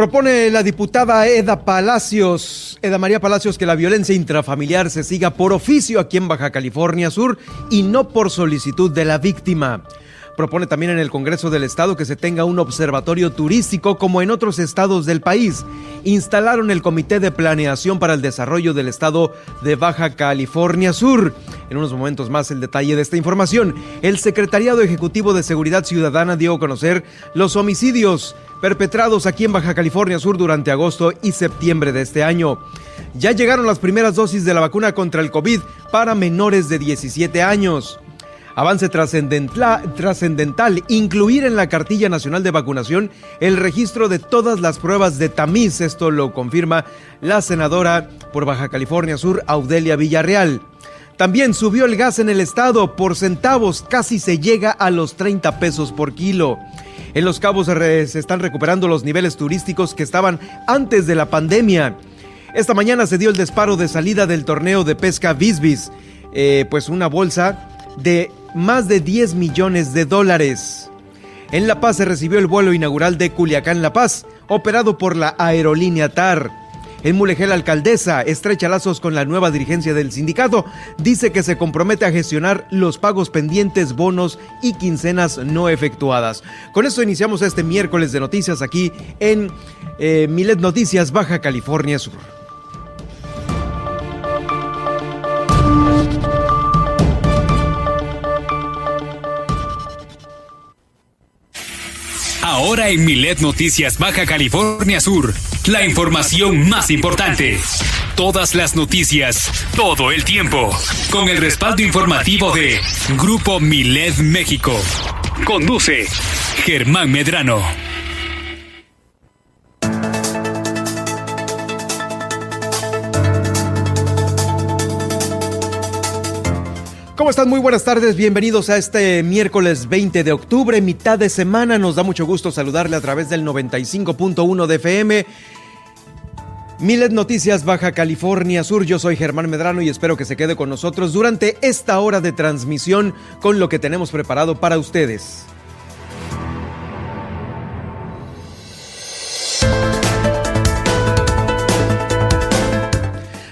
Propone la diputada Eda Palacios, Eda María Palacios, que la violencia intrafamiliar se siga por oficio aquí en Baja California Sur y no por solicitud de la víctima. Propone también en el Congreso del Estado que se tenga un observatorio turístico como en otros estados del país. Instalaron el Comité de Planeación para el Desarrollo del Estado de Baja California Sur. En unos momentos más el detalle de esta información. El Secretariado Ejecutivo de Seguridad Ciudadana dio a conocer los homicidios perpetrados aquí en Baja California Sur durante agosto y septiembre de este año. Ya llegaron las primeras dosis de la vacuna contra el COVID para menores de 17 años. Avance trascendental, incluir en la cartilla nacional de vacunación el registro de todas las pruebas de tamiz. Esto lo confirma la senadora por Baja California Sur, Audelia Villarreal. También subió el gas en el estado por centavos, casi se llega a los 30 pesos por kilo. En Los Cabos se están recuperando los niveles turísticos que estaban antes de la pandemia. Esta mañana se dio el disparo de salida del torneo de pesca Bisbis, eh, pues una bolsa de más de 10 millones de dólares. En La Paz se recibió el vuelo inaugural de Culiacán La Paz, operado por la aerolínea TAR. En Mulegel, alcaldesa estrecha lazos con la nueva dirigencia del sindicato. Dice que se compromete a gestionar los pagos pendientes, bonos y quincenas no efectuadas. Con esto iniciamos este miércoles de noticias aquí en eh, Milet Noticias, Baja California Sur. Ahora en Milet Noticias Baja California Sur, la información más importante. Todas las noticias, todo el tiempo, con el respaldo informativo de Grupo Milet México. Conduce Germán Medrano. ¿Cómo están? Muy buenas tardes, bienvenidos a este miércoles 20 de octubre, mitad de semana. Nos da mucho gusto saludarle a través del 95.1 de FM. Milet Noticias Baja California Sur, yo soy Germán Medrano y espero que se quede con nosotros durante esta hora de transmisión con lo que tenemos preparado para ustedes.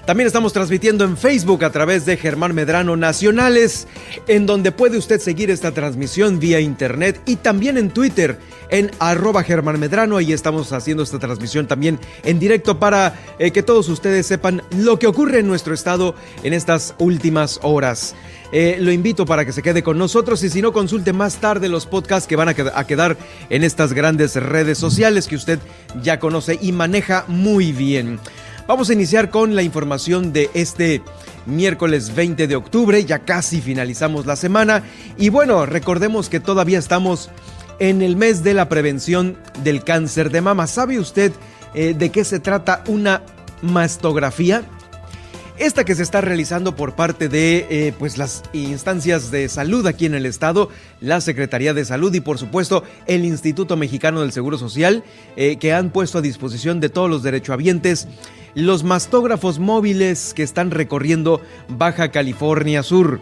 También estamos transmitiendo en Facebook a través de Germán Medrano Nacionales, en donde puede usted seguir esta transmisión vía internet y también en Twitter en arroba Germán Medrano. Ahí estamos haciendo esta transmisión también en directo para eh, que todos ustedes sepan lo que ocurre en nuestro estado en estas últimas horas. Eh, lo invito para que se quede con nosotros y si no, consulte más tarde los podcasts que van a, a quedar en estas grandes redes sociales que usted ya conoce y maneja muy bien. Vamos a iniciar con la información de este miércoles 20 de octubre, ya casi finalizamos la semana y bueno, recordemos que todavía estamos en el mes de la prevención del cáncer de mama. ¿Sabe usted eh, de qué se trata una mastografía? Esta que se está realizando por parte de eh, pues las instancias de salud aquí en el estado, la Secretaría de Salud y por supuesto el Instituto Mexicano del Seguro Social, eh, que han puesto a disposición de todos los derechohabientes los mastógrafos móviles que están recorriendo Baja California Sur.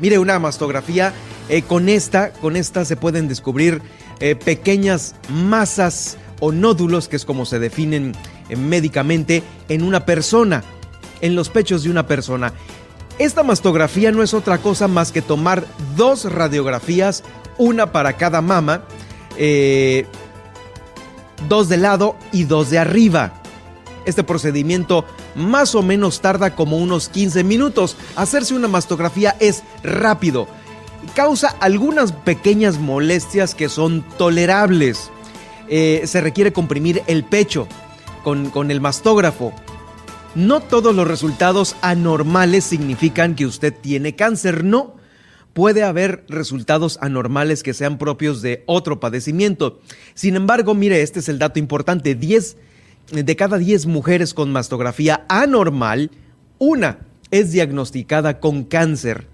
Mire, una mastografía, eh, con esta, con esta se pueden descubrir pequeñas masas o nódulos, que es como se definen médicamente, en una persona en los pechos de una persona. Esta mastografía no es otra cosa más que tomar dos radiografías, una para cada mama, eh, dos de lado y dos de arriba. Este procedimiento más o menos tarda como unos 15 minutos. Hacerse una mastografía es rápido. Causa algunas pequeñas molestias que son tolerables. Eh, se requiere comprimir el pecho con, con el mastógrafo. No todos los resultados anormales significan que usted tiene cáncer, no. Puede haber resultados anormales que sean propios de otro padecimiento. Sin embargo, mire, este es el dato importante. 10 de cada 10 mujeres con mastografía anormal, una es diagnosticada con cáncer.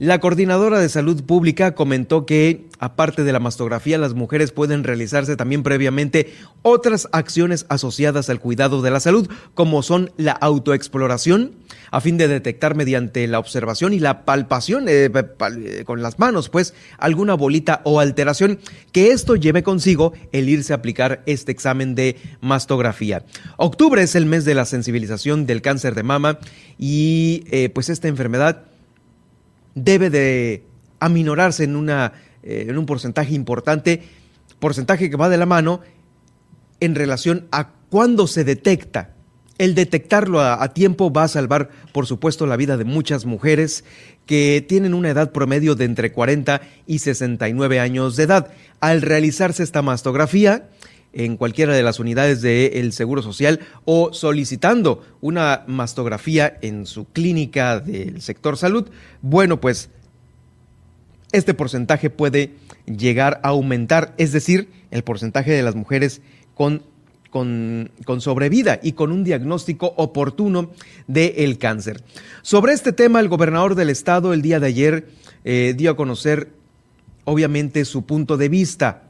La coordinadora de salud pública comentó que, aparte de la mastografía, las mujeres pueden realizarse también previamente otras acciones asociadas al cuidado de la salud, como son la autoexploración, a fin de detectar mediante la observación y la palpación eh, eh, con las manos, pues, alguna bolita o alteración, que esto lleve consigo el irse a aplicar este examen de mastografía. Octubre es el mes de la sensibilización del cáncer de mama y eh, pues esta enfermedad debe de aminorarse en, una, eh, en un porcentaje importante, porcentaje que va de la mano en relación a cuándo se detecta. El detectarlo a, a, tiempo va a salvar, por supuesto, la vida de muchas mujeres que tienen una edad promedio de entre 40 y 69 años de edad. Al realizarse esta mastografía, en cualquiera de las unidades del Seguro Social o solicitando una mastografía en su clínica del sector salud, bueno, pues este porcentaje puede llegar a aumentar, es decir, el porcentaje de las mujeres con, con, con sobrevida y con un diagnóstico oportuno del cáncer. Sobre este tema, el gobernador del estado el día de ayer eh, dio a conocer, obviamente, su punto de vista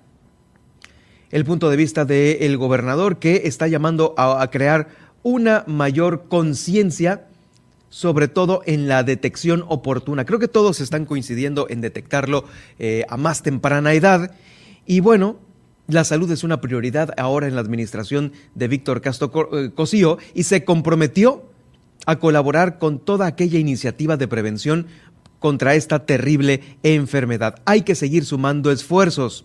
el punto de vista del gobernador que está llamando a, crear una mayor conciencia sobre todo en la detección oportuna. Creo que todos están coincidiendo en detectarlo eh, a más temprana edad. Y bueno, la salud es una prioridad ahora en la administración de Víctor Castro eh, Cosío y se comprometió a colaborar con toda aquella iniciativa de prevención contra esta terrible enfermedad. Hay que seguir sumando esfuerzos.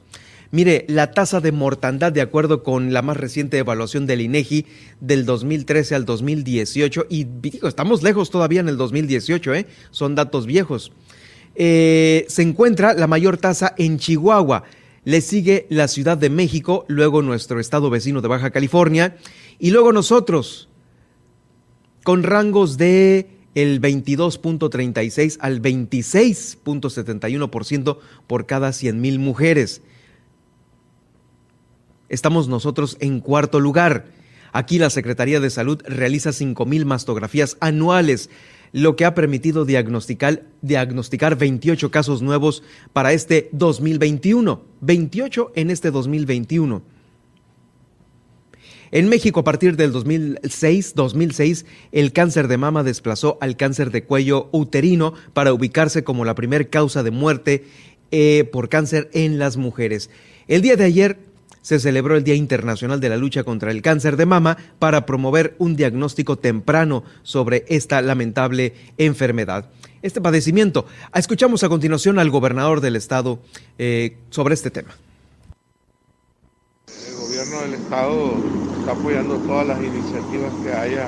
Mire, la tasa de mortandad, de acuerdo con la más reciente evaluación del INEGI del 2013 al 2018, y digo, estamos lejos todavía en el 2018, ¿eh? son datos viejos, eh, se encuentra la mayor tasa en Chihuahua. Le sigue la Ciudad de México, luego nuestro estado vecino de Baja California, y luego nosotros, con rangos de el 22.36 al 26.71% por cada 100 mil mujeres estamos nosotros en cuarto lugar. Aquí la Secretaría de Salud realiza 5.000 mastografías anuales, lo que ha permitido diagnosticar, diagnosticar 28 casos nuevos para este 2021. 28 en este 2021. En México, a partir del 2006, 2006, el cáncer de mama desplazó al cáncer de cuello uterino para ubicarse como la primer causa de muerte eh, por cáncer en las mujeres. El día de ayer, se celebró el Día Internacional de la Lucha contra el Cáncer de Mama para promover un diagnóstico temprano sobre esta lamentable enfermedad. Este padecimiento. Escuchamos a continuación al gobernador del estado eh, sobre este tema. El gobierno del estado está apoyando todas las iniciativas que haya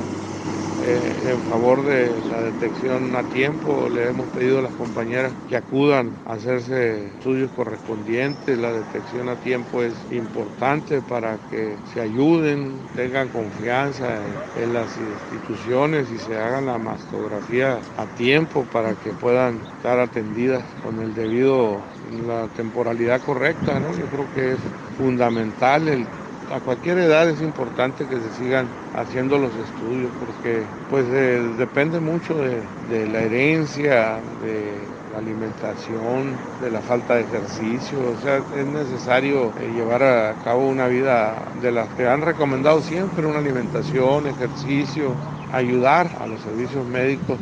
eh, en favor de la detección a tiempo. Le hemos pedido a las compañeras que acudan a hacerse estudios correspondientes. La detección a tiempo es importante para que se ayuden, tengan confianza en, las instituciones y se hagan la mastografía a tiempo para que puedan estar atendidas con el debido, la temporalidad correcta. Yo creo que es fundamental el a cualquier edad es importante que se sigan haciendo los estudios porque pues eh, depende mucho de, la herencia, de la alimentación, de la falta de ejercicio, o sea, es necesario eh, llevar a cabo una vida de las que han recomendado siempre, una alimentación, ejercicio, ayudar a los servicios médicos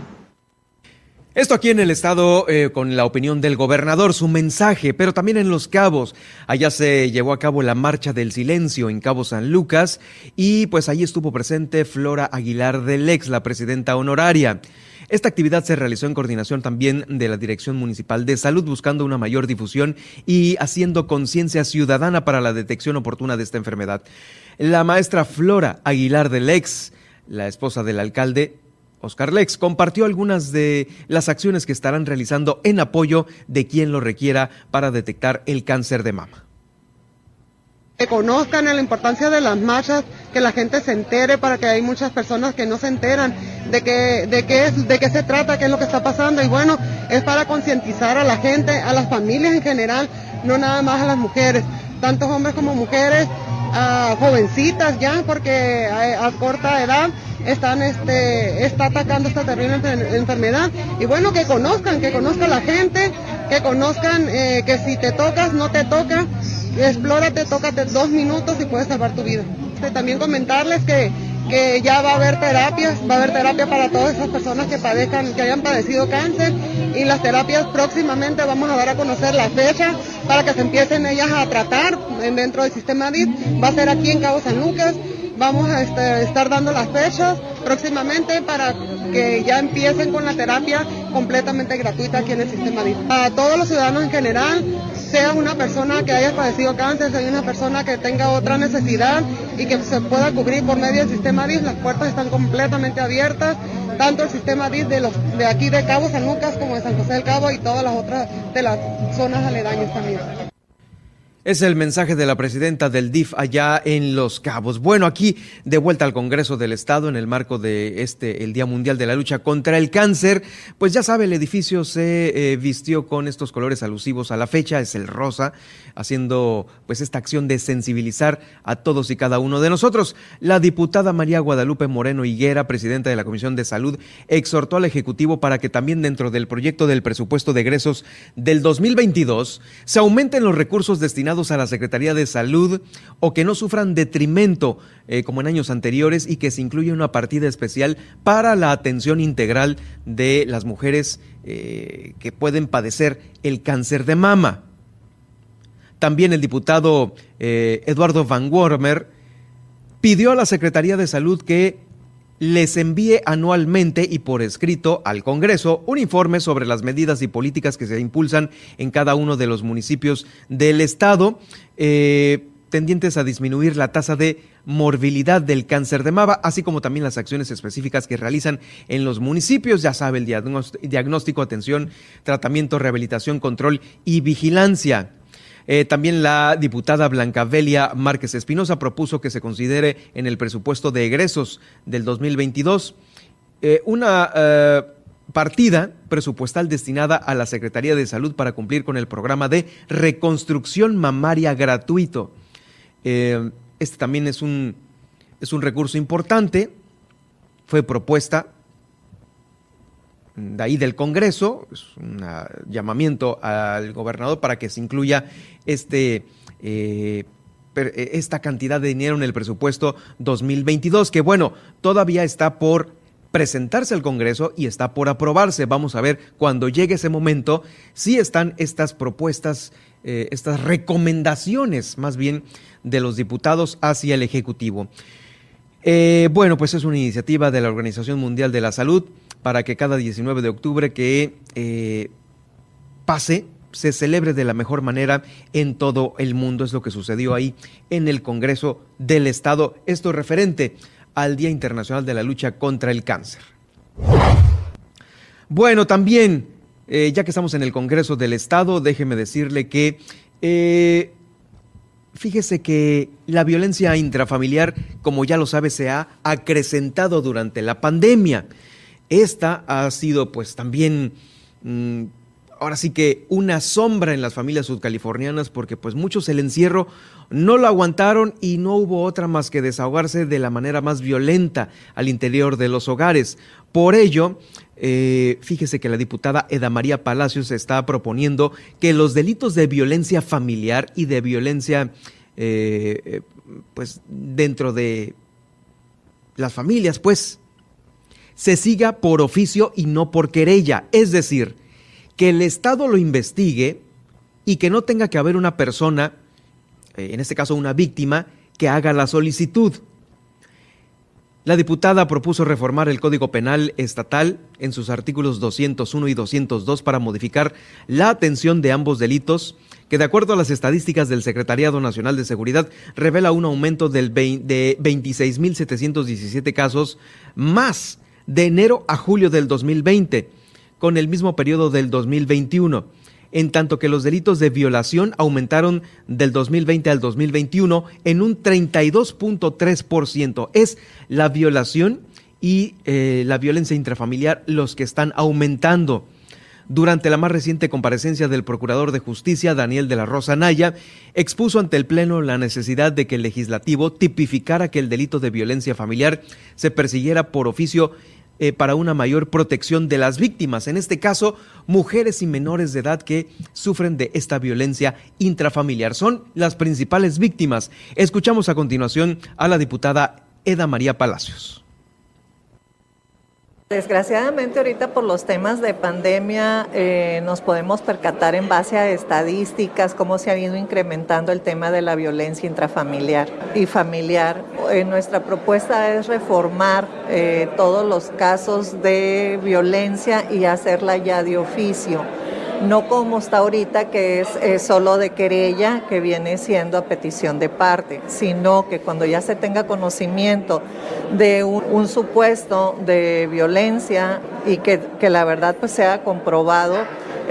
esto aquí en el estado eh, con la opinión del gobernador, su mensaje, pero también en Los Cabos. Allá se llevó a cabo la Marcha del Silencio en Cabo San Lucas y pues allí estuvo presente Flora Aguilar del Ex, la presidenta honoraria. Esta actividad se realizó en coordinación también de la Dirección Municipal de Salud, buscando una mayor difusión y haciendo conciencia ciudadana para la detección oportuna de esta enfermedad. La maestra Flora Aguilar del Ex, la esposa del alcalde, Oscar Lex compartió algunas de las acciones que estarán realizando en apoyo de quien lo requiera para detectar el cáncer de mama. Que conozcan la importancia de las marchas, que la gente se entere para que hay muchas personas que no se enteran de qué, de qué, de qué se trata, qué es lo que está pasando. Y bueno, es para concientizar a la gente, a las familias en general, no nada más a las mujeres, tantos hombres como mujeres, a jovencitas ya, porque a corta edad están, este, está atacando esta terrible enfermedad. Y bueno, que conozcan, que conozcan la gente, que conozcan eh, que si te tocas, no te toca, explórate, tócate dos minutos y puedes salvar tu vida. También comentarles que que ya va a haber terapias, va a haber terapia para todas esas personas que que hayan padecido cáncer y las terapias próximamente vamos a dar a conocer la fecha para que se empiecen ellas a tratar dentro del sistema DIT. Va a ser aquí en Cabo San Lucas. Vamos a estar dando las fechas próximamente para que ya empiecen con la terapia completamente gratuita aquí en el sistema DIT. A todos los ciudadanos en general, sea una persona que haya padecido cáncer, sea una persona que tenga otra necesidad y que se pueda cubrir por medio del sistema DIS, las puertas están completamente abiertas, tanto el sistema DIS de, de aquí de Cabo San Lucas como de San José del Cabo y todas las otras de las zonas aledañas también. Es el mensaje de la presidenta del DIF allá en Los Cabos. Bueno, aquí de vuelta al Congreso del Estado en el marco de este, el Día Mundial de la Lucha contra el Cáncer. Pues ya sabe, el edificio se eh, vistió con estos colores alusivos a la fecha, es el rosa, haciendo pues esta acción de sensibilizar a todos y cada uno de nosotros. La diputada María Guadalupe Moreno Higuera, presidenta de la Comisión de Salud, exhortó al Ejecutivo para que también dentro del proyecto del presupuesto de egresos del 2022 se aumenten los recursos destinados a la Secretaría de Salud o que no sufran detrimento eh, como en años anteriores y que se incluya una partida especial para la atención integral de las mujeres eh, que pueden padecer el cáncer de mama. También el diputado eh, Eduardo Van Wormer pidió a la Secretaría de Salud que les envíe anualmente y por escrito al Congreso un informe sobre las medidas y políticas que se impulsan en cada uno de los municipios del Estado, eh, tendientes a disminuir la tasa de morbilidad del cáncer de mama, así como también las acciones específicas que realizan en los municipios, ya sabe, el diagnóstico, atención, tratamiento, rehabilitación, control y vigilancia. Eh, también la diputada Blanca Velia Márquez Espinosa propuso que se considere en el presupuesto de egresos del 2022 eh, una eh, partida presupuestal destinada a la Secretaría de Salud para cumplir con el programa de reconstrucción mamaria gratuito. este también es un, es un recurso importante, fue propuesta de ahí del Congreso, es un llamamiento al gobernador para que se incluya este, eh, eh, esta cantidad de dinero en el presupuesto 2022, que bueno, todavía está por presentarse al Congreso y está por aprobarse. Vamos a ver cuando llegue ese momento si están estas propuestas, eh, estas recomendaciones más bien de los diputados hacia el Ejecutivo. bueno, pues es una iniciativa de la Organización Mundial de la Salud para que cada 19 de octubre que eh, pase se celebre de la mejor manera en todo el mundo. Es lo que sucedió ahí en el Congreso del Estado. Esto referente al Día Internacional de la Lucha contra el Cáncer. Bueno, también, eh, ya que estamos en el Congreso del Estado, déjeme decirle que eh, fíjese que la violencia intrafamiliar, como ya lo sabe, se ha acrecentado durante la pandemia. Esta ha sido pues también, mm, ahora sí que una sombra en las familias sudcalifornianas porque pues muchos el encierro no lo aguantaron y no hubo otra más que desahogarse de la manera más violenta al interior de los hogares. Por ello, eh, fíjese que la diputada Eda María Palacios está proponiendo que los delitos de violencia familiar y de violencia eh, eh, pues dentro de las familias, pues se siga por oficio y no por querella. Es decir, que el Estado lo investigue y que no tenga que haber una persona, eh, en este caso una víctima, que haga la solicitud. La diputada propuso reformar el Código Penal Estatal en sus artículos 201 y 202 para modificar la atención de ambos delitos, que de acuerdo a las estadísticas del Secretariado Nacional de Seguridad revela un aumento del de 26.717 casos más de enero a julio del 2020, con el mismo periodo del 2021, en tanto que los delitos de violación aumentaron del 2020 al 2021 en un 32.3%. Es la violación y eh, la violencia intrafamiliar los que están aumentando. Durante la más reciente comparecencia del Procurador de Justicia, Daniel de la Rosa Naya, expuso ante el Pleno la necesidad de que el legislativo tipificara que el delito de violencia familiar se persiguiera por oficio eh, para una mayor protección de las víctimas, en este caso, mujeres y menores de edad que sufren de esta violencia intrafamiliar. Son las principales víctimas. Escuchamos a continuación a la diputada Eda María Palacios. Desgraciadamente ahorita por los temas de pandemia eh, nos podemos percatar en base a estadísticas cómo se ha ido incrementando el tema de la violencia intrafamiliar y familiar. Eh, nuestra propuesta es reformar eh, todos los casos de violencia y hacerla ya de oficio no como está ahorita que es, solo de querella que viene siendo a petición de parte, sino que cuando ya se tenga conocimiento de un, supuesto de violencia y que, que la verdad pues sea comprobado,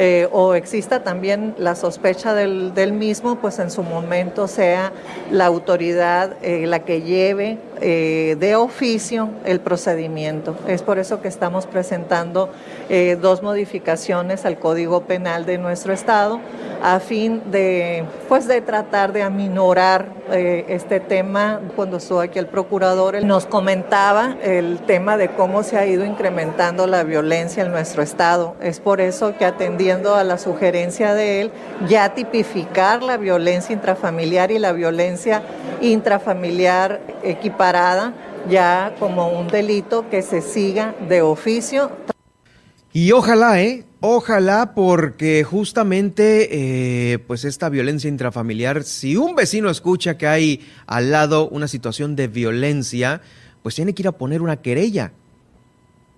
eh, o exista también la sospecha del, mismo, pues en su momento sea la autoridad eh, la que lleve eh, de oficio el procedimiento. Es por eso que estamos presentando dos modificaciones al Código Penal de nuestro Estado a fin de, pues, de tratar de aminorar este tema. Cuando estuvo aquí el procurador, él nos comentaba el tema de cómo se ha ido incrementando la violencia en nuestro Estado. Es por eso que atendí a la sugerencia de él, ya tipificar la violencia intrafamiliar y la violencia intrafamiliar equiparada ya como un delito que se siga de oficio. Y ojalá, ¿eh? Ojalá porque justamente eh, pues esta violencia intrafamiliar, si un vecino escucha que hay al lado una situación de violencia, pues tiene que ir a poner una querella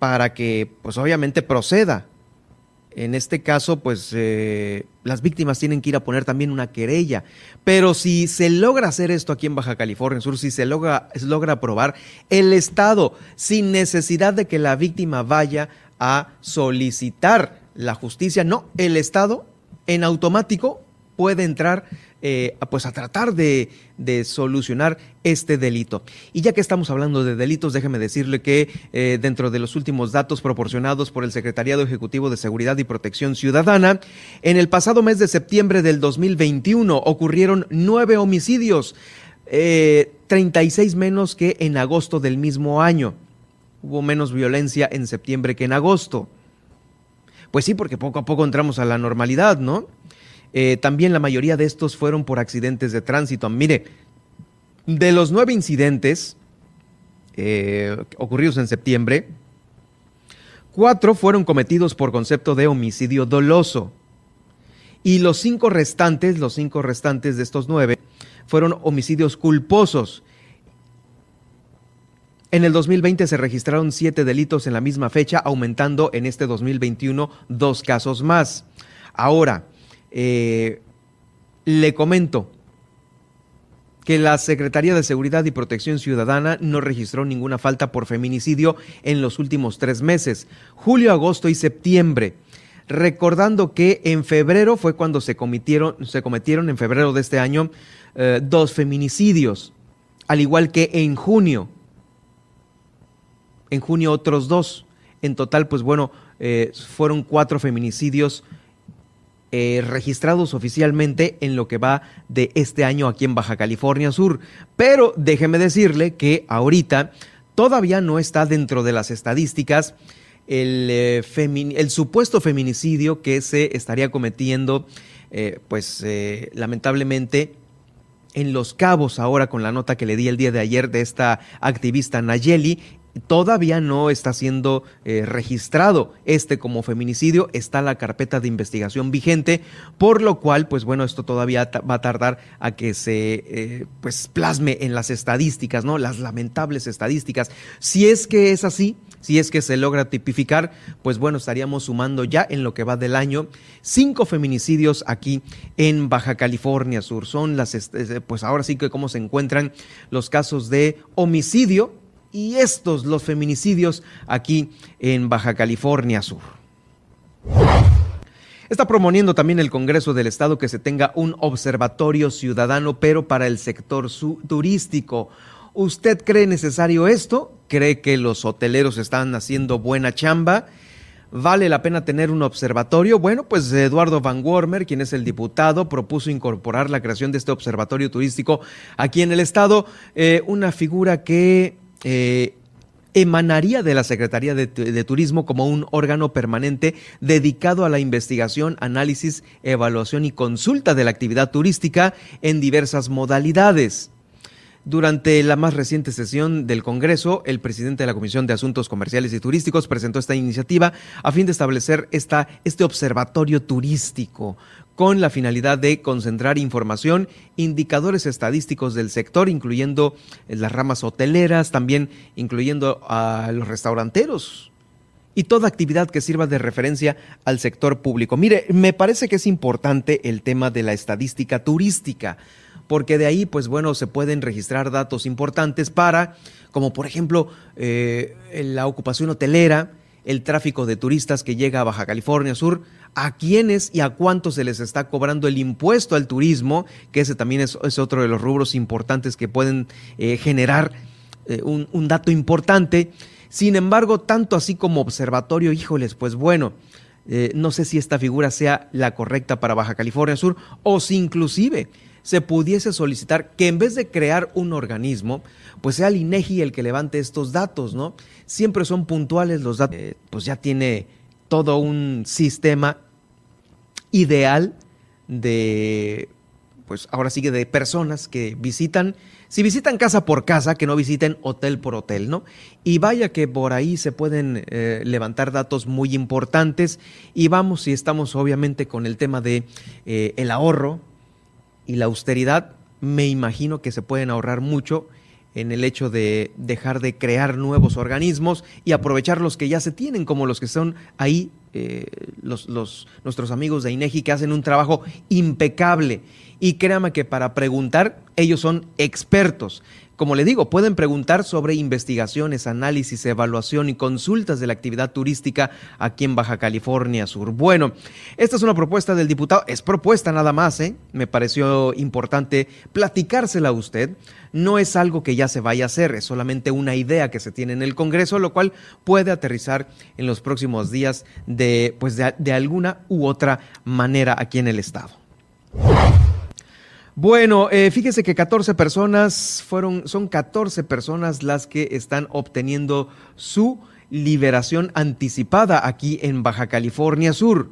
para que pues obviamente proceda. En este caso, pues eh, las víctimas tienen que ir a poner también una querella. Pero si se logra hacer esto aquí en Baja California Sur, si se logra, se logra aprobar, el Estado, sin necesidad de que la víctima vaya a solicitar la justicia, no, el Estado en automático puede entrar eh, pues a tratar de, solucionar este delito. Y ya que estamos hablando de delitos, déjeme decirle que eh, dentro de los últimos datos proporcionados por el Secretariado Ejecutivo de Seguridad y Protección Ciudadana, en el pasado mes de septiembre del 2021 ocurrieron nueve homicidios, 36 eh, menos que en agosto del mismo año. Hubo menos violencia en septiembre que en agosto. Pues sí, porque poco a poco entramos a la normalidad, ¿no? Eh, también la mayoría de estos fueron por accidentes de tránsito. Mire, de los nueve incidentes eh, ocurridos en septiembre, cuatro fueron cometidos por concepto de homicidio doloso. Y los cinco restantes, los cinco restantes de estos nueve, fueron homicidios culposos. En el 2020 se registraron siete delitos en la misma fecha, aumentando en este 2021 dos casos más. Ahora, eh, le comento que la Secretaría de Seguridad y Protección Ciudadana no registró ninguna falta por feminicidio en los últimos tres meses, julio, agosto y septiembre. Recordando que en febrero fue cuando se cometieron, se cometieron en febrero de este año eh, dos feminicidios, al igual que en junio. En junio otros dos. En total, pues bueno, eh, fueron cuatro feminicidios eh, registrados oficialmente en lo que va de este año aquí en Baja California Sur. Pero déjeme decirle que ahorita todavía no está dentro de las estadísticas el, eh, supuesto feminicidio que se estaría cometiendo, eh, pues lamentablemente, en Los Cabos ahora con la nota que le di el día de ayer de esta activista Nayeli todavía no está siendo eh, registrado este como feminicidio, está la carpeta de investigación vigente, por lo cual, pues bueno, esto todavía va a tardar a que se eh, pues plasme en las estadísticas, ¿no? Las lamentables estadísticas. Si es que es así, si es que se logra tipificar, pues bueno, estaríamos sumando ya en lo que va del año cinco feminicidios aquí en Baja California Sur. Son las, este, pues ahora sí que cómo se encuentran los casos de homicidio y estos los feminicidios aquí en Baja California Sur. Está promoviendo también el Congreso del Estado que se tenga un observatorio ciudadano, pero para el sector turístico. ¿Usted cree necesario esto? ¿Cree que los hoteleros están haciendo buena chamba? ¿Vale la pena tener un observatorio? Bueno, pues Eduardo Van Wormer, quien es el diputado, propuso incorporar la creación de este observatorio turístico aquí en el estado, eh, una figura que eh, emanaría de la Secretaría de, Turismo como un órgano permanente dedicado a la investigación, análisis, evaluación y consulta de la actividad turística en diversas modalidades. Durante la más reciente sesión del Congreso, el presidente de la Comisión de Asuntos Comerciales y Turísticos presentó esta iniciativa a fin de establecer esta, este observatorio turístico con la finalidad de concentrar información, indicadores estadísticos del sector, incluyendo las ramas hoteleras, también incluyendo a los restauranteros y toda actividad que sirva de referencia al sector público. Mire, me parece que es importante el tema de la estadística turística porque de ahí, pues bueno, se pueden registrar datos importantes para, como por ejemplo, eh, la ocupación hotelera, el tráfico de turistas que llega a Baja California Sur, a quiénes y a cuántos se les está cobrando el impuesto al turismo, que ese también es, otro de los rubros importantes que pueden eh, generar eh, un, un, dato importante. Sin embargo, tanto así como observatorio, híjoles, pues bueno, no sé si esta figura sea la correcta para Baja California Sur o si inclusive se pudiese solicitar que en vez de crear un organismo, pues sea el INEGI el que levante estos datos, ¿no? Siempre son puntuales los datos, eh, pues ya tiene todo un sistema ideal de, pues ahora sigue de personas que visitan, si visitan casa por casa, que no visiten hotel por hotel, ¿no? Y vaya que por ahí se pueden eh, levantar datos muy importantes y vamos, si estamos obviamente con el tema de eh, el ahorro, y la austeridad, me imagino que se pueden ahorrar mucho en el hecho de dejar de crear nuevos organismos y aprovechar los que ya se tienen, como los que son ahí, eh, los, nuestros amigos de INEGI, que hacen un trabajo impecable. Y créame que para preguntar, ellos son expertos. Como le digo, pueden preguntar sobre investigaciones, análisis, evaluación y consultas de la actividad turística aquí en Baja California Sur. Bueno, esta es una propuesta del diputado, es propuesta nada más, ¿eh? Me pareció importante platicársela a usted. No es algo que ya se vaya a hacer, es solamente una idea que se tiene en el Congreso, lo cual puede aterrizar en los próximos días de, pues de, de alguna u otra manera aquí en el Estado. Bueno, eh, fíjese que 14 personas fueron, son 14 personas las que están obteniendo su liberación anticipada aquí en Baja California Sur.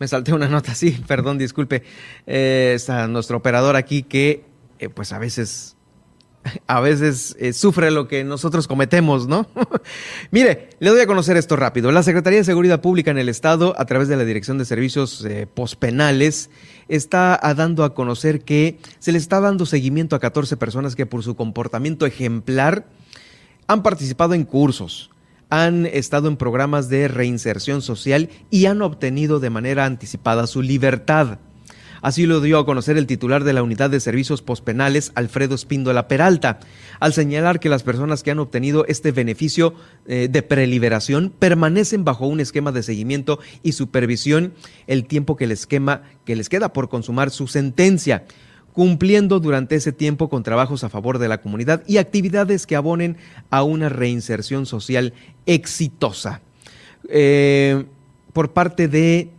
Me salté una nota, sí, perdón, disculpe. Eh, nuestro operador aquí que, eh, pues a veces a veces eh, sufre lo que nosotros cometemos, ¿no? Mire, le doy a conocer esto rápido. La Secretaría de Seguridad Pública en el Estado, a través de la Dirección de Servicios eh, Pospenales, está dando a conocer que se le está dando seguimiento a 14 personas que por su comportamiento ejemplar han participado en cursos, han estado en programas de reinserción social y han obtenido de manera anticipada su libertad. Así lo dio a conocer el titular de la Unidad de Servicios Pospenales, Alfredo Espíndola Peralta, al señalar que las personas que han obtenido este beneficio eh, de preliberación permanecen bajo un esquema de seguimiento y supervisión el tiempo que que les queda por consumar su sentencia cumpliendo durante ese tiempo con trabajos a favor de la comunidad y actividades que abonen a una reinserción social exitosa. Eh, por parte de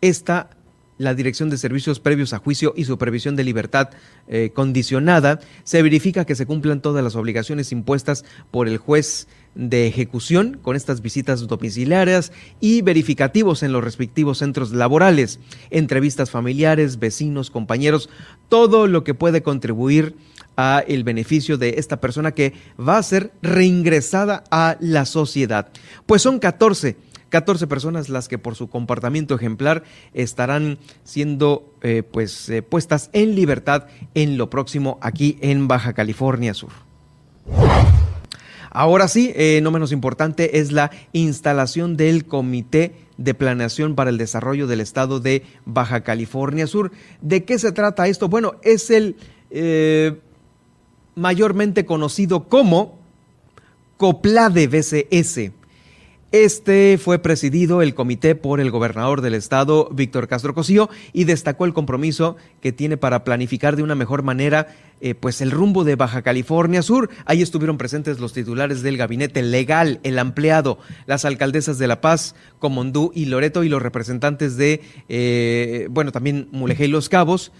esta la Dirección de Servicios Previos a Juicio y Supervisión de Libertad eh, Condicionada, se verifica que se cumplan todas las obligaciones impuestas por el juez de ejecución con estas visitas domiciliarias y verificativos en los respectivos centros laborales, entrevistas familiares, vecinos, compañeros, todo lo que puede contribuir a el beneficio de esta persona que va a ser reingresada a la sociedad. Pues son 14 14 personas las que por su comportamiento ejemplar estarán siendo eh, pues eh, puestas en libertad en lo próximo aquí en Baja California Sur. Ahora sí, eh, no menos importante es la instalación del Comité de Planeación para el Desarrollo del Estado de Baja California Sur. ¿De qué se trata esto? Bueno, es el mayormente conocido como COPLADE BCS Este fue presidido el comité por el gobernador del estado, Víctor Castro Cosío, y destacó el compromiso que tiene para planificar de una mejor manera eh, pues el rumbo de Baja California Sur. Ahí estuvieron presentes los titulares del gabinete legal, el ampliado, las alcaldesas de La Paz, Comondú y Loreto y los representantes de, eh, bueno, también Mulegé y Los Cabos.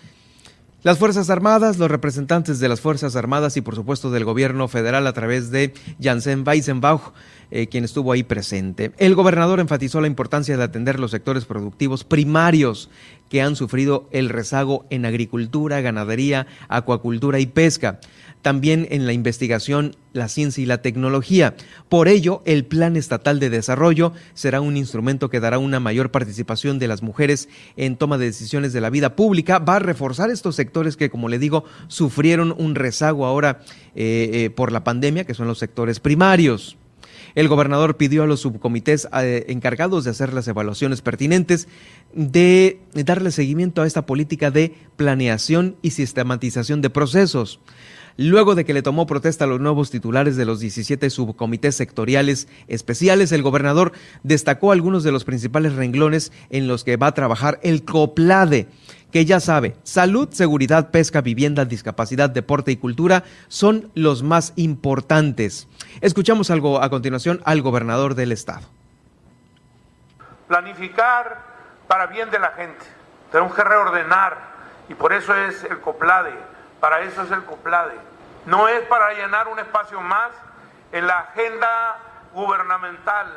Las Fuerzas Armadas, los representantes de las Fuerzas Armadas y por supuesto del gobierno federal a través de Janssen Weisenbach, eh, quien estuvo ahí presente. El gobernador enfatizó la importancia de atender los sectores productivos primarios que han sufrido el rezago en agricultura, ganadería, acuacultura y pesca también en la investigación, la ciencia y la tecnología. Por ello, el Plan Estatal de Desarrollo será un instrumento que dará una mayor participación de las mujeres en toma de decisiones de la vida pública. Va a reforzar estos sectores que, como le digo, sufrieron un rezago ahora eh, eh, por la pandemia, que son los sectores primarios. El gobernador pidió a los subcomités eh, encargados de hacer las evaluaciones pertinentes de darle seguimiento a esta política de planeación y sistematización de procesos. Luego de que le tomó protesta a los nuevos titulares de los 17 subcomités sectoriales especiales, el gobernador destacó algunos de los principales renglones en los que va a trabajar el COPLADE, que ya sabe, salud, seguridad, pesca, vivienda, discapacidad, deporte y cultura son los más importantes. Escuchamos algo a continuación al gobernador del estado. Planificar para bien de la gente. Tenemos que reordenar y por eso es el COPLADE para eso es el COPLADE. No es para llenar un espacio más en la agenda gubernamental,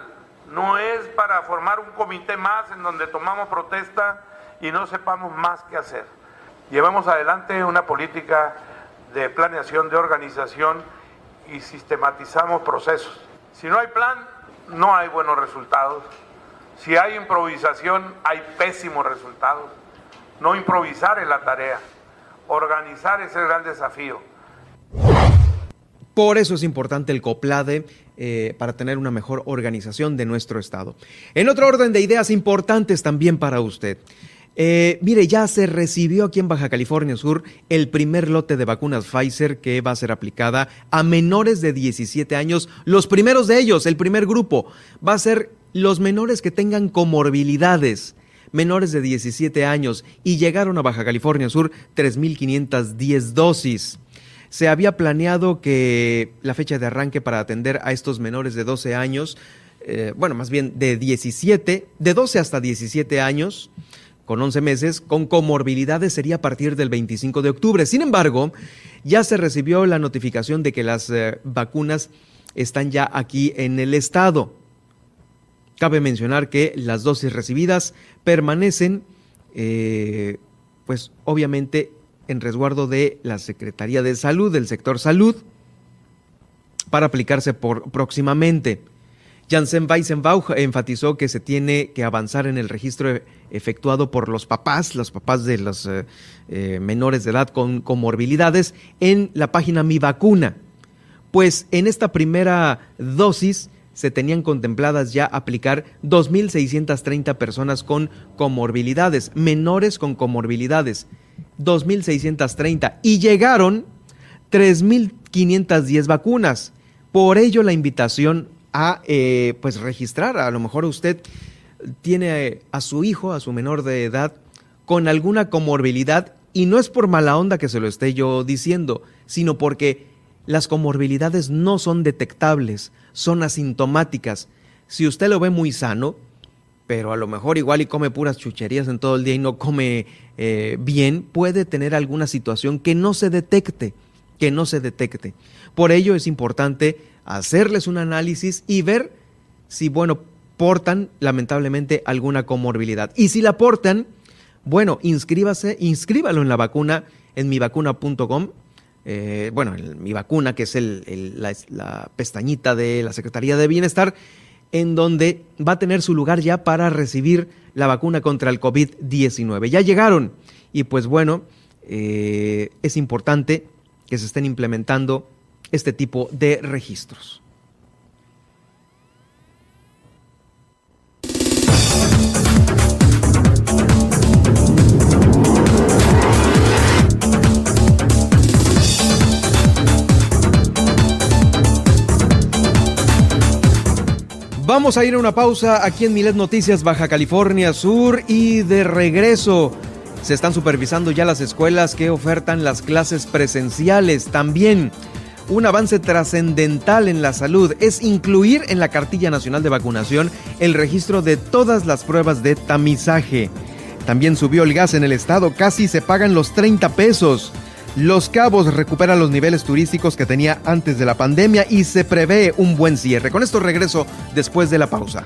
no es para formar un comité más en donde tomamos protesta y no sepamos más qué hacer. Llevamos adelante una política de planeación, de organización y sistematizamos procesos. Si no hay plan, no hay buenos resultados. Si hay improvisación, hay pésimos resultados. No improvisar es la tarea organizar ese gran desafío. Por eso es importante el COPLADE eh, para tener una mejor organización de nuestro Estado. En otro orden de ideas importantes también para usted. Eh, mire, ya se recibió aquí en Baja California Sur el primer lote de vacunas Pfizer que va a ser aplicada a menores de 17 años. Los primeros de ellos, el primer grupo, va a ser los menores que tengan comorbilidades menores de 17 años y llegaron a Baja California Sur 3.510 dosis. Se había planeado que la fecha de arranque para atender a estos menores de 12 años, eh, bueno, más bien de 17, de 12 hasta 17 años, con 11 meses, con comorbilidades sería a partir del 25 de octubre. Sin embargo, ya se recibió la notificación de que las eh, vacunas están ya aquí en el estado. Cabe mencionar que las dosis recibidas permanecen, eh, pues obviamente en resguardo de la Secretaría de Salud, del sector salud, para aplicarse por, próximamente. Janssen Weissenbauch enfatizó que se tiene que avanzar en el registro efectuado por los papás, los papás de los eh, eh, menores de edad con comorbilidades, en la página Mi Vacuna. Pues en esta primera dosis se tenían contempladas ya aplicar 2.630 personas con comorbilidades, menores con comorbilidades, 2.630, y llegaron 3.510 vacunas. Por ello la invitación a eh, pues registrar, a lo mejor usted tiene a su hijo, a su menor de edad, con alguna comorbilidad, y no es por mala onda que se lo esté yo diciendo, sino porque las comorbilidades no son detectables, son asintomáticas. Si usted lo ve muy sano, pero a lo mejor igual y come puras chucherías en todo el día y no come eh, bien, puede tener alguna situación que no se detecte, que no se detecte. Por ello es importante hacerles un análisis y ver si, bueno, portan lamentablemente alguna comorbilidad. Y si la portan, bueno, inscríbase, inscríbalo en la vacuna en mivacuna.com eh, bueno, mi vacuna, que es la, pestañita de la Secretaría de Bienestar, en donde va a tener su lugar ya para recibir la vacuna contra el COVID-19. Ya llegaron y pues bueno, eh, es importante que se estén implementando este tipo de registros. Vamos a ir a una pausa aquí en Milet Noticias Baja California Sur y de regreso. Se están supervisando ya las escuelas que ofertan las clases presenciales. También un avance trascendental en la salud es incluir en la cartilla nacional de vacunación el registro de todas las pruebas de tamizaje. También subió el gas en el estado, casi se pagan los 30 pesos. Los Cabos recupera los niveles turísticos que tenía antes de la pandemia y se prevé un buen cierre. Con esto regreso después de la pausa.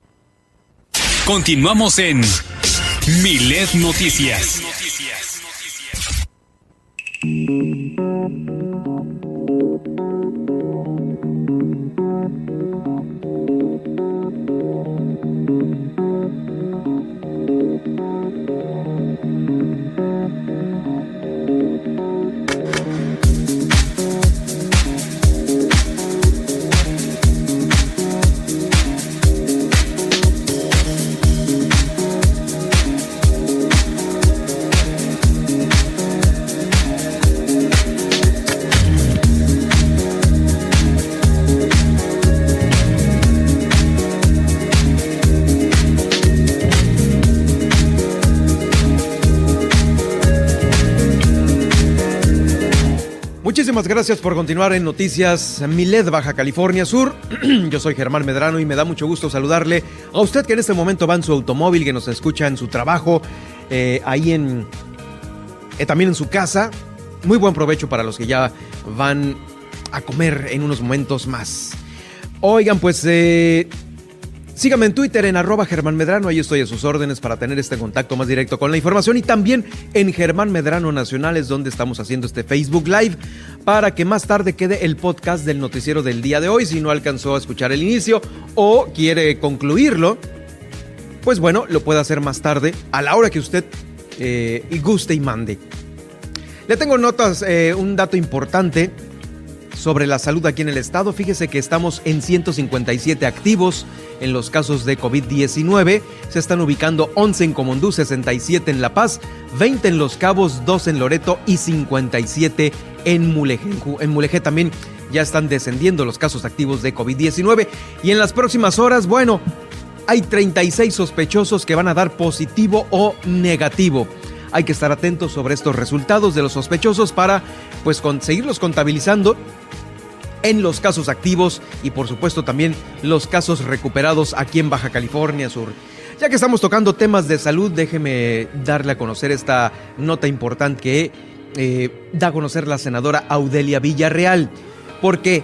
Continuamos en Milet Noticias. Muchísimas gracias por continuar en Noticias Milet, Baja California Sur. Yo soy Germán Medrano y me da mucho gusto saludarle a usted que en este momento va en su automóvil, que nos escucha en su trabajo, eh, ahí en... Eh, también en su casa. Muy buen provecho para los que ya van a comer en unos momentos más. Oigan, pues eh, Sígame en Twitter en arroba Germán Medrano, ahí estoy a sus órdenes para tener este contacto más directo con la información y también en Germán Medrano Nacionales donde estamos haciendo este Facebook Live para que más tarde quede el podcast del noticiero del día de hoy si no alcanzó a escuchar el inicio o quiere concluirlo, pues bueno, lo puede hacer más tarde a la hora que usted eh, guste y mande. Le tengo notas, eh, un dato importante sobre la salud aquí en el estado. Fíjese que estamos en 157 activos en los casos de COVID-19. Se están ubicando 11 en Comondú, 67 en La Paz, 20 en Los Cabos, 2 en Loreto y 57 en Mulegé. En Mulegé también ya están descendiendo los casos activos de COVID-19 y en las próximas horas, bueno, hay 36 sospechosos que van a dar positivo o negativo. Hay que estar atentos sobre estos resultados de los sospechosos para pues seguirlos contabilizando en los casos activos y por supuesto también los casos recuperados aquí en Baja California Sur. Ya que estamos tocando temas de salud, déjeme darle a conocer esta nota importante que eh, da a conocer la senadora Audelia Villarreal, porque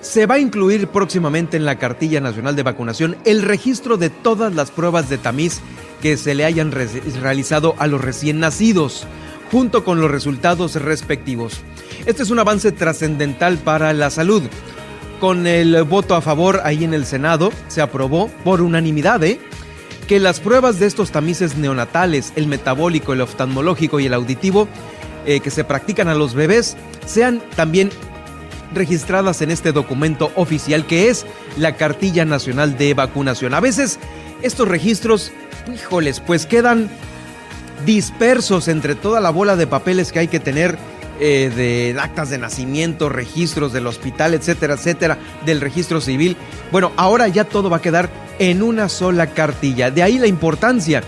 Se va a incluir próximamente en la cartilla nacional de vacunación el registro de todas las pruebas de tamiz que se le hayan realizado a los recién nacidos, junto con los resultados respectivos. Este es un avance trascendental para la salud. Con el voto a favor ahí en el Senado, se aprobó por unanimidad ¿eh? que las pruebas de estos tamices neonatales, el metabólico, el oftalmológico y el auditivo, eh, que se practican a los bebés, sean también registradas en este documento oficial que es la Cartilla Nacional de Vacunación. A veces estos registros, híjoles, pues quedan dispersos entre toda la bola de papeles que hay que tener eh, de actas de nacimiento, registros del hospital, etcétera, etcétera, del registro civil. Bueno, ahora ya todo va a quedar en una sola cartilla. De ahí la importancia,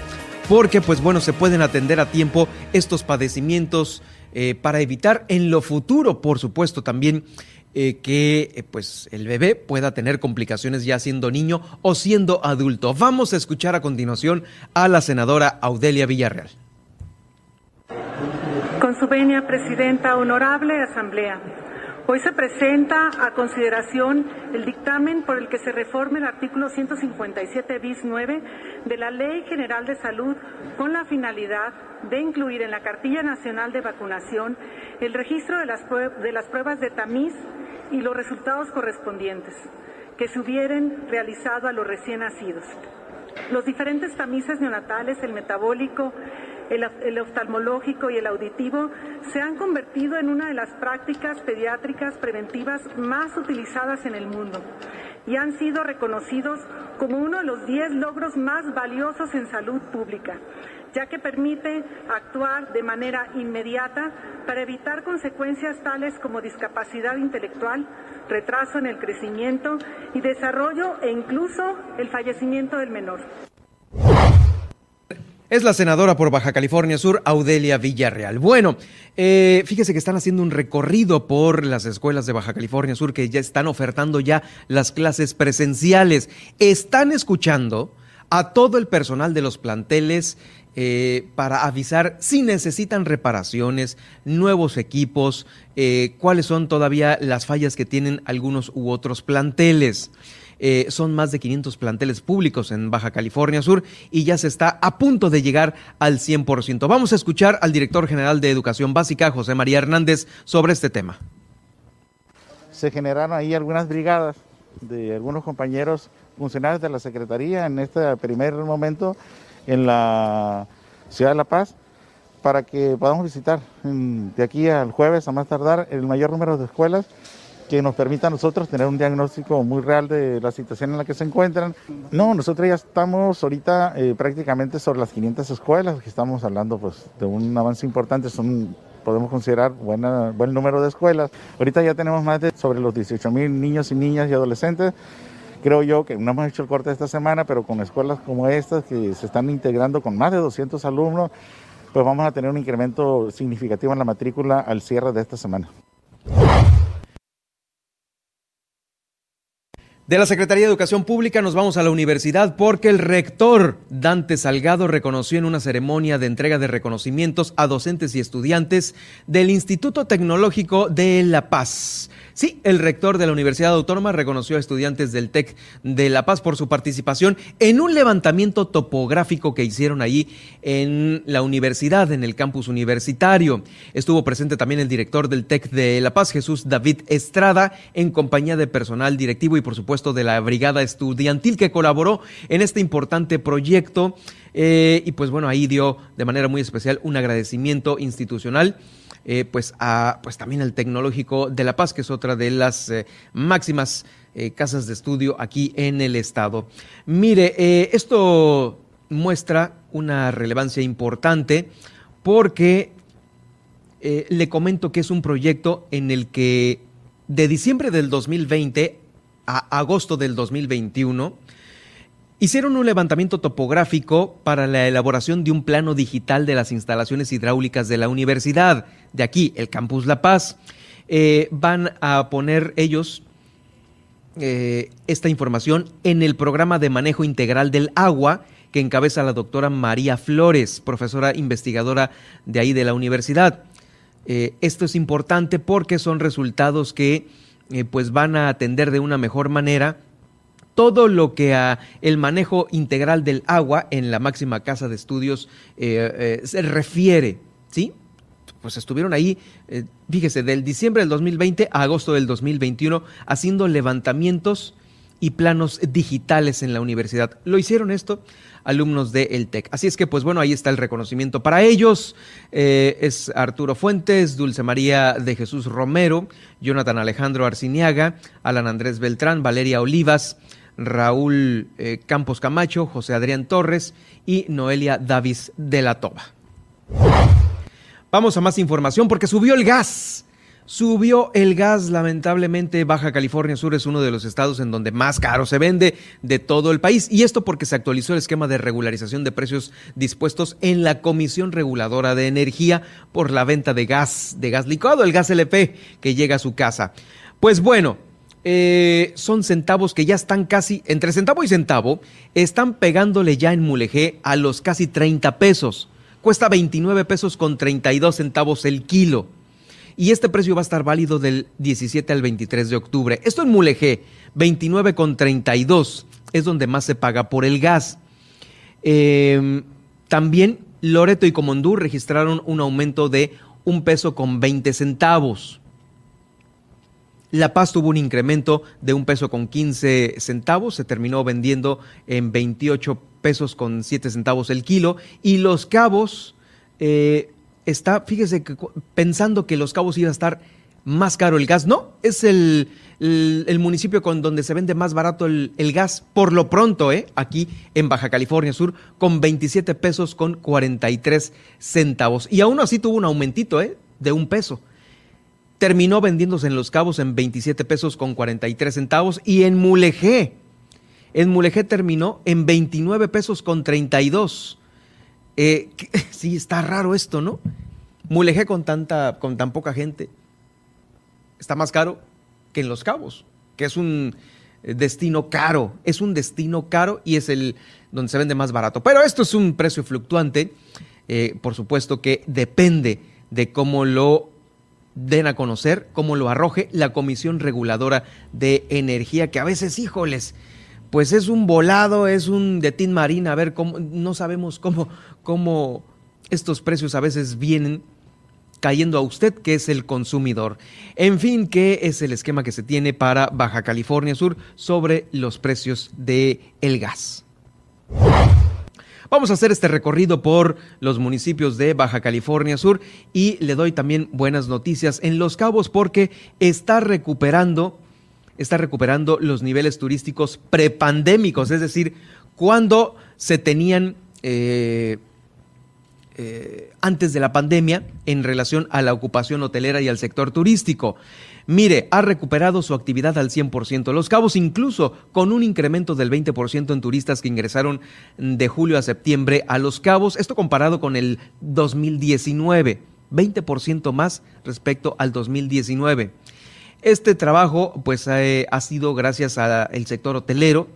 porque pues bueno, se pueden atender a tiempo estos padecimientos eh, para evitar en lo futuro, por supuesto, también eh, que pues el bebé pueda tener complicaciones ya siendo niño o siendo adulto. Vamos a escuchar a continuación a la senadora Audelia Villarreal. Con su venia, Presidenta, honorable Asamblea. Hoy se presenta a consideración el dictamen por el que se reforme el artículo 157 bis 9 de la Ley General de Salud con la finalidad de incluir en la Cartilla Nacional de Vacunación el registro de las, de las pruebas de tamiz y los resultados correspondientes que se hubieran realizado a los recién nacidos. Los diferentes tamices neonatales, el metabólico, el, oftalmológico y el auditivo se han convertido en una de las prácticas pediátricas preventivas más utilizadas en el mundo y han sido reconocidos como uno de los 10 logros más valiosos en salud pública, ya que permite actuar de manera inmediata para evitar consecuencias tales como discapacidad intelectual, retraso en el crecimiento y desarrollo e incluso el fallecimiento del menor es la senadora por Baja California Sur, Audelia Villarreal. Bueno, eh, fíjese que están haciendo un recorrido por las escuelas de Baja California Sur que ya están ofertando ya las clases presenciales. Están escuchando a todo el personal de los planteles eh, para avisar si necesitan reparaciones, nuevos equipos, eh, cuáles son todavía las fallas que tienen algunos u otros planteles. Eh, son más de 500 planteles públicos en Baja California Sur y ya se está a punto de llegar al 100%. Vamos a escuchar al director general de Educación Básica, José María Hernández, sobre este tema. Se generaron ahí algunas brigadas de algunos compañeros funcionarios de la Secretaría en este primer momento en la ciudad de La Paz para que podamos visitar de aquí al jueves a más tardar el mayor número de escuelas que nos permita a nosotros tener un diagnóstico muy real de la situación en la que se encuentran. No, nosotros ya estamos ahorita eh, prácticamente sobre las 500 escuelas, que estamos hablando pues de un avance importante, son podemos considerar buena, buen número de escuelas. Ahorita ya tenemos más de sobre los 18 mil niños y niñas y adolescentes. Creo yo que no hemos hecho el corte esta semana, pero con escuelas como estas que se están integrando con más de 200 alumnos, pues vamos a tener un incremento significativo en la matrícula al cierre de esta semana. De la Secretaría de Educación Pública nos vamos a la universidad porque el rector Dante Salgado reconoció en una ceremonia de entrega de reconocimientos a docentes y estudiantes del Instituto Tecnológico de La Paz. Sí, el rector de la Universidad Autónoma reconoció a estudiantes del TEC de La Paz por su participación en un levantamiento topográfico que hicieron allí en la universidad, en el campus universitario. Estuvo presente también el director del TEC de La Paz, Jesús David Estrada, en compañía de personal directivo y por supuesto de la brigada estudiantil que colaboró en este importante proyecto. Eh, y pues bueno, ahí dio de manera muy especial un agradecimiento institucional eh, pues, a, pues también al Tecnológico de La Paz, que es otra de las eh, máximas eh, casas de estudio aquí en el estado. Mire, esto muestra una relevancia importante porque le comento que es un proyecto en el que de diciembre del 2020 a agosto del 2021 Hicieron un levantamiento topográfico para la elaboración de un plano digital de las instalaciones hidráulicas de la universidad, de aquí, el Campus La Paz. Eh, van a poner ellos eh, esta información en el programa de manejo integral del agua que encabeza la doctora María Flores, profesora investigadora de ahí de la universidad. Eh, esto es importante porque son resultados que pues van a atender de una mejor manera todo lo que a el manejo integral del agua en la máxima casa de estudios eh, eh, se refiere, ¿sí? Pues estuvieron ahí, eh, fíjese, del diciembre del 2020 a agosto del 2021 haciendo levantamientos y planos digitales en la universidad. Lo hicieron esto alumnos de el TEC. Así es que, pues bueno, ahí está el reconocimiento para ellos. es Arturo Fuentes, Dulce María de Jesús Romero, Jonathan Alejandro Arciniaga, Alan Andrés Beltrán, Valeria Olivas, Raúl eh, Campos Camacho, José Adrián Torres y Noelia Davis de la Toba. Vamos a más información porque subió el gas. Subió el gas, lamentablemente Baja California Sur es uno de los estados en donde más caro se vende de todo el país. Y esto porque se actualizó el esquema de regularización de precios dispuestos en la Comisión Reguladora de Energía por la venta de gas, de gas licuado, el gas LP que llega a su casa. Pues bueno, eh, son centavos que ya están casi, entre centavo y centavo, están pegándole ya en Mulegé a los casi 30 pesos. Cuesta 29 pesos con 32 centavos el kilo. Y este precio va a estar válido del 17 al 23 de octubre. Esto en Mulegé, 29 con 32, es donde más se paga por el gas. Em, también Loreto y Comondú registraron un aumento de un peso con 20 centavos. La Paz tuvo un incremento de un peso con 15 centavos, se terminó vendiendo en 28 pesos con 7 centavos el kilo. Y Los Cabos eh, está, fíjese, que, pensando que Los Cabos iba a estar más caro el gas. No, es el, municipio con donde se vende más barato el, el, gas, por lo pronto, ¿eh? aquí en Baja California Sur, con 27 pesos con 43 centavos. Y aún así tuvo un aumentito ¿eh? de un peso terminó vendiéndose en Los Cabos en 27 pesos con 43 centavos y en Mulegé, en Mulegé terminó en 29 pesos con 32. Eh, sí, está raro esto, ¿no? Mulegé con, tanta, con tan poca gente está más caro que en Los Cabos, que es un eh, destino caro, es un destino caro y es el donde se vende más barato. Pero esto es un precio fluctuante, eh, por supuesto que depende de cómo lo den a conocer cómo lo arroje la Comisión Reguladora de Energía, que a veces, híjoles, pues es un volado, es un de tin marina, a ver cómo, no sabemos cómo, cómo estos precios a veces vienen cayendo a usted, que es el consumidor. En fin, ¿qué es el esquema que se tiene para Baja California Sur sobre los precios del el gas? Vamos a hacer este recorrido por los municipios de Baja California Sur y le doy también buenas noticias en Los Cabos porque está recuperando está recuperando los niveles turísticos prepandémicos, es decir, cuando se tenían eh, eh, antes de la pandemia en relación a la ocupación hotelera y al sector turístico. Mire, ha recuperado su actividad al 100%. Los Cabos incluso con un incremento del 20% en turistas que ingresaron de julio a septiembre a Los Cabos, esto comparado con el 2019, 20% más respecto al 2019. Este trabajo pues eh, ha sido gracias al sector hotelero,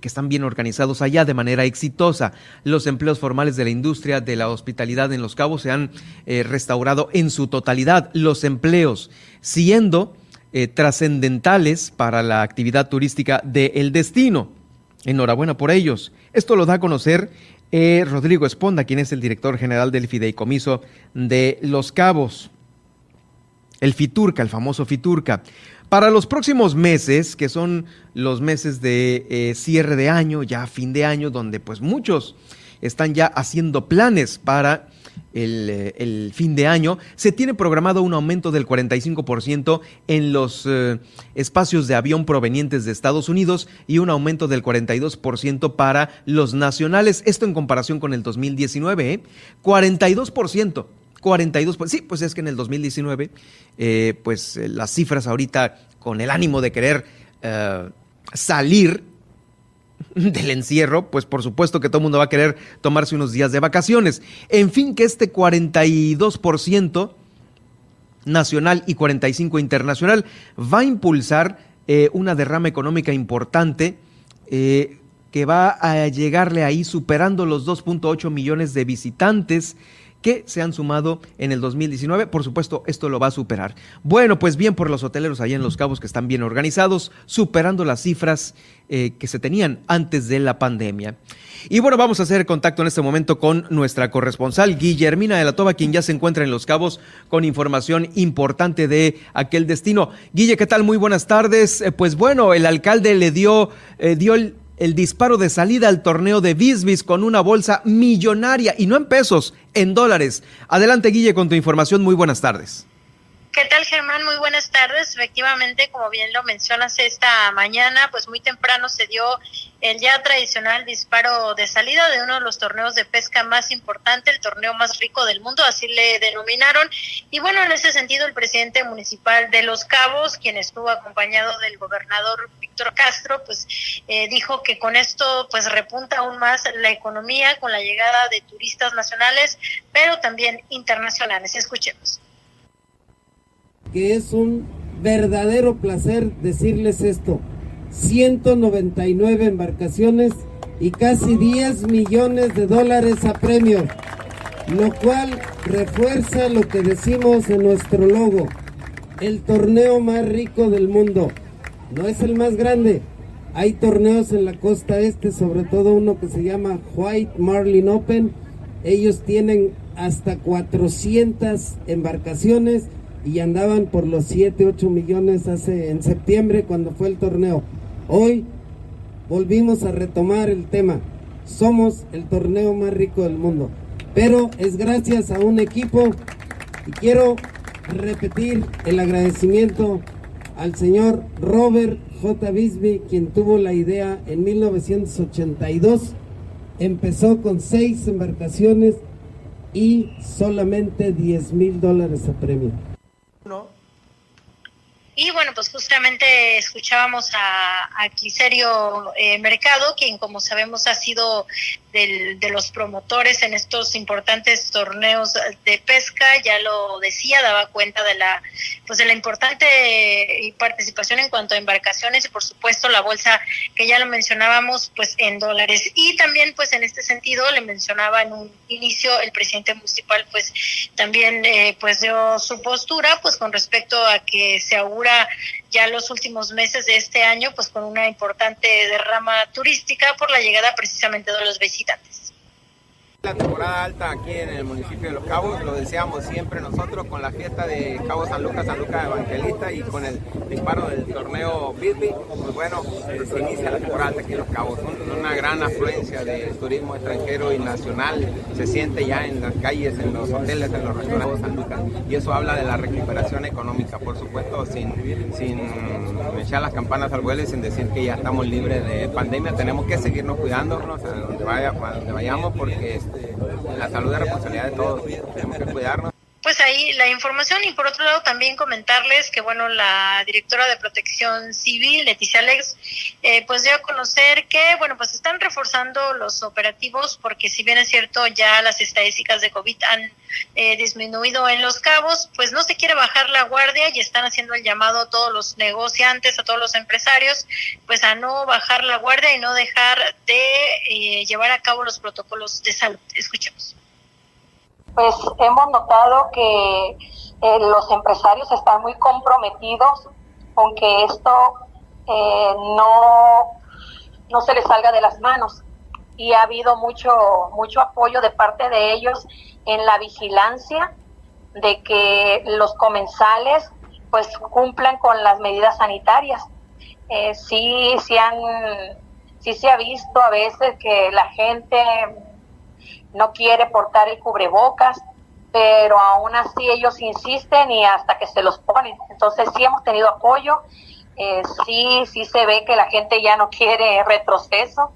que están bien organizados allá de manera exitosa. Los empleos formales de la industria de la hospitalidad en Los Cabos se han eh, restaurado en su totalidad. Los empleos siendo eh, trascendentales para la actividad turística del destino. Enhorabuena por ellos. Esto lo da a conocer eh, Rodrigo Esponda, quien es el director general del Fideicomiso de Los Cabos. El Fiturca, el famoso Fiturca. Para los próximos meses, que son los meses de eh, cierre de año, ya fin de año, donde pues muchos están ya haciendo planes para el, eh, fin de año, se tiene programado un aumento del 45% en los eh, espacios de avión provenientes de Estados Unidos y un aumento del 42% para los nacionales. Esto en comparación con el 2019, ¿eh? 42%. 42, pues sí, pues es que en el 2019, eh, pues eh, las cifras ahorita con el ánimo de querer eh, salir del encierro, pues por supuesto que todo el mundo va a querer tomarse unos días de vacaciones. En fin, que este 42% nacional y 45% internacional va a impulsar una derrama económica importante que va a llegarle ahí superando los 2.8 millones de visitantes que se han sumado en el 2019. Por supuesto, esto lo va a superar. Bueno, pues bien por los hoteleros allá en Los Cabos que están bien organizados, superando las cifras eh, que se tenían antes de la pandemia. Y bueno, vamos a hacer contacto en este momento con nuestra corresponsal Guillermina de la Toba, quien ya se encuentra en Los Cabos con información importante de aquel destino. Guille, ¿qué tal? Muy buenas tardes. Eh, pues bueno, el alcalde le dio, eh, dio el, el disparo de salida al torneo de Bisbis con una bolsa millonaria y no en pesos, en dólares. Adelante, Guille, con tu información. Muy buenas tardes. ¿Qué tal, Germán? Muy buenas tardes. Efectivamente, como bien lo mencionas esta mañana, pues muy temprano se dio el ya tradicional disparo de salida de uno de los torneos de pesca más importante, el torneo más rico del mundo, así le denominaron. Y bueno, en ese sentido, el presidente municipal de Los Cabos, quien estuvo acompañado del gobernador Víctor Castro, pues eh, dijo que con esto pues repunta aún más la economía con la llegada de turistas nacionales, pero también internacionales. Escuchemos que es un verdadero placer decirles esto. 199 embarcaciones y casi 10 millones de dólares a premio, lo cual refuerza lo que decimos en nuestro logo, el torneo más rico del mundo. No es el más grande, hay torneos en la costa este, sobre todo uno que se llama White Marlin Open. Ellos tienen hasta 400 embarcaciones y andaban por los 7, 8 millones hace en septiembre cuando fue el torneo. Hoy volvimos a retomar el tema. Somos el torneo más rico del mundo, pero es gracias a un equipo y quiero repetir el agradecimiento al señor Robert J. Bisbee, quien tuvo la idea en 1982. Empezó con seis embarcaciones y solamente 10 mil dólares a premio. Y bueno, pues justamente escuchábamos a, a Cliserio eh, Mercado, quien como sabemos ha sido de los promotores en estos importantes torneos de pesca, ya lo decía, daba cuenta de la pues de la importante participación en cuanto a embarcaciones y por supuesto la bolsa que ya lo mencionábamos pues en dólares. Y también pues en este sentido le mencionaba en un inicio el presidente municipal pues también eh, pues dio su postura pues con respecto a que se augura ya los últimos meses de este año, pues con una importante derrama turística por la llegada precisamente de los きたんです。Temporada alta aquí en el municipio de Los Cabos, lo deseamos siempre nosotros con la fiesta de Cabo San Lucas, San Lucas Evangelista y con el disparo del torneo Birby, pues bueno, eh, se inicia la temporada alta aquí en Los Cabos. una gran afluencia de turismo extranjero y nacional se siente ya en las calles, en los hoteles, en los restaurantes de San Lucas. Y eso habla de la recuperación económica, por supuesto, sin, sin echar las campanas al vuelo y sin decir que ya estamos libres de pandemia, tenemos que seguirnos cuidándonos a donde, vayamos porque la salud es responsabilidad de todos, tenemos que cuidarnos pues ahí la información. Y por otro lado también comentarles que bueno la directora de Protección Civil Leticia Alex eh, pues dio a conocer que bueno pues están reforzando los operativos porque si bien es cierto ya las estadísticas de COVID han eh, disminuido en los cabos pues no se quiere bajar la guardia y están haciendo el llamado a todos los negociantes a todos los empresarios pues a no bajar la guardia y no dejar de eh, llevar a cabo los protocolos de salud. Escuchemos pues hemos notado que eh, los empresarios están muy comprometidos con que esto eh, no, no se les salga de las manos y ha habido mucho, mucho apoyo de parte de ellos en la vigilancia de que los comensales pues cumplan con las medidas sanitarias. Eh, sí, sí, han, sí se ha visto a veces que la gente no quiere portar el cubrebocas, pero aún así ellos insisten y hasta que se los ponen. Entonces sí hemos tenido apoyo, eh, sí, sí se ve que la gente ya no quiere retroceso.